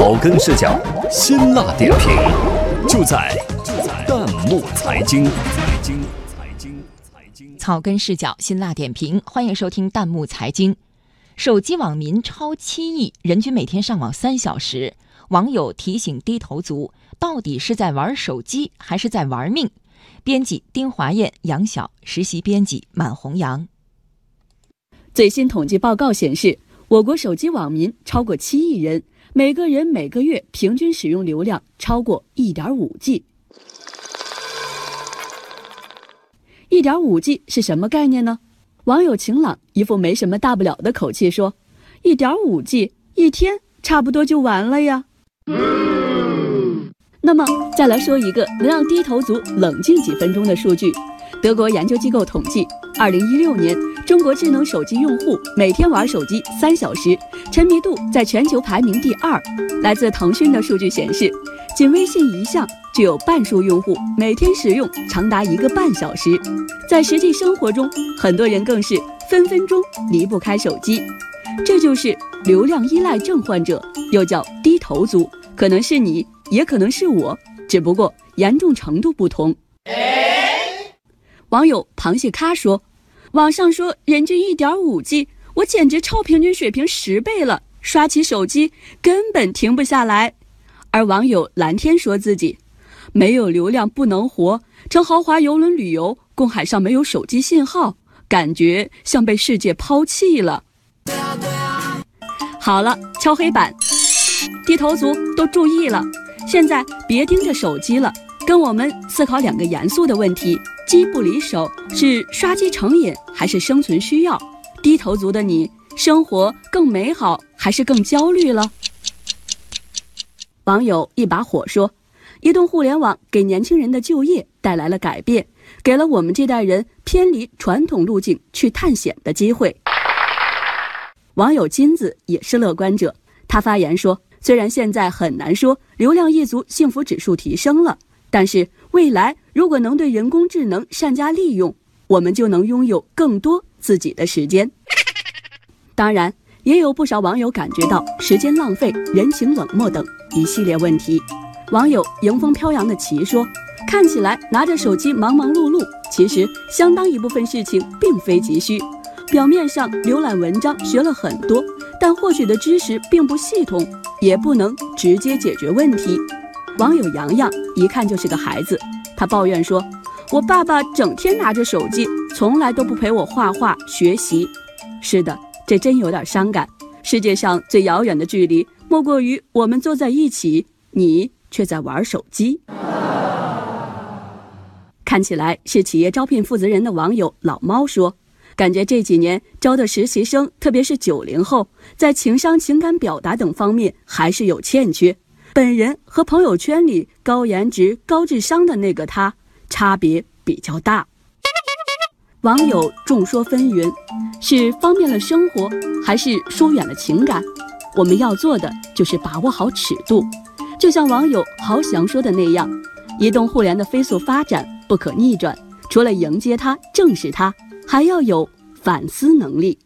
草根视角，辛辣点评，就在就在弹幕财经。财经财经财经。草根视角，辛辣点评，欢迎收听弹幕财经。手机网民超七亿，人均每天上网三小时。网友提醒低头族，到底是在玩手机还是在玩命？编辑丁华燕、杨晓，实习编辑满红阳。最新统计报告显示，我国手机网民超过七亿人，每个人每个月平均使用流量超过一点五 G。一点五 G 是什么概念呢？网友晴朗一副没什么大不了的口气说：“一点五 G 一天差不多就完了呀。”那么，再来说一个能让低头族冷静几分钟的数据。德国研究机构统计，二零一六年中国智能手机用户每天玩手机三小时，沉迷度在全球排名第二。来自腾讯的数据显示，仅微信一项就有半数用户每天使用长达一个半小时。在实际生活中，很多人更是分分钟离不开手机。这就是流量依赖症患者，又叫低头族，可能是你，也可能是我，只不过严重程度不同。网友螃蟹咖说：“网上说人均一点五 G，我简直超平均水平十倍了，刷起手机根本停不下来。”而网友蓝天说自己没有流量不能活，乘豪华游轮旅游，公海上没有手机信号，感觉像被世界抛弃了。好了，敲黑板，低头族都注意了，现在别盯着手机了，跟我们思考两个严肃的问题。机不离手是刷机成瘾还是生存需要？低头族的你，生活更美好还是更焦虑了？网友一把火说：“移动互联网给年轻人的就业带来了改变，给了我们这代人偏离传统路径去探险的机会。”网友金子也是乐观者，他发言说：“虽然现在很难说流量一族幸福指数提升了。”但是未来如果能对人工智能善加利用，我们就能拥有更多自己的时间。当然，也有不少网友感觉到时间浪费、人情冷漠等一系列问题。网友迎风飘扬的旗说：“看起来拿着手机忙忙碌碌，其实相当一部分事情并非急需。表面上浏览文章学了很多，但获取的知识并不系统，也不能直接解决问题。”网友洋洋一看就是个孩子，他抱怨说：“我爸爸整天拿着手机，从来都不陪我画画学习。”是的，这真有点伤感。世界上最遥远的距离，莫过于我们坐在一起，你却在玩手机。看起来是企业招聘负责人的网友老猫说：“感觉这几年招的实习生，特别是九零后，在情商、情感表达等方面还是有欠缺。”本人和朋友圈里高颜值、高智商的那个他差别比较大。网友众说纷纭，是方便了生活，还是疏远了情感？我们要做的就是把握好尺度。就像网友豪翔说的那样，移动互联的飞速发展不可逆转，除了迎接它、正视它，还要有反思能力。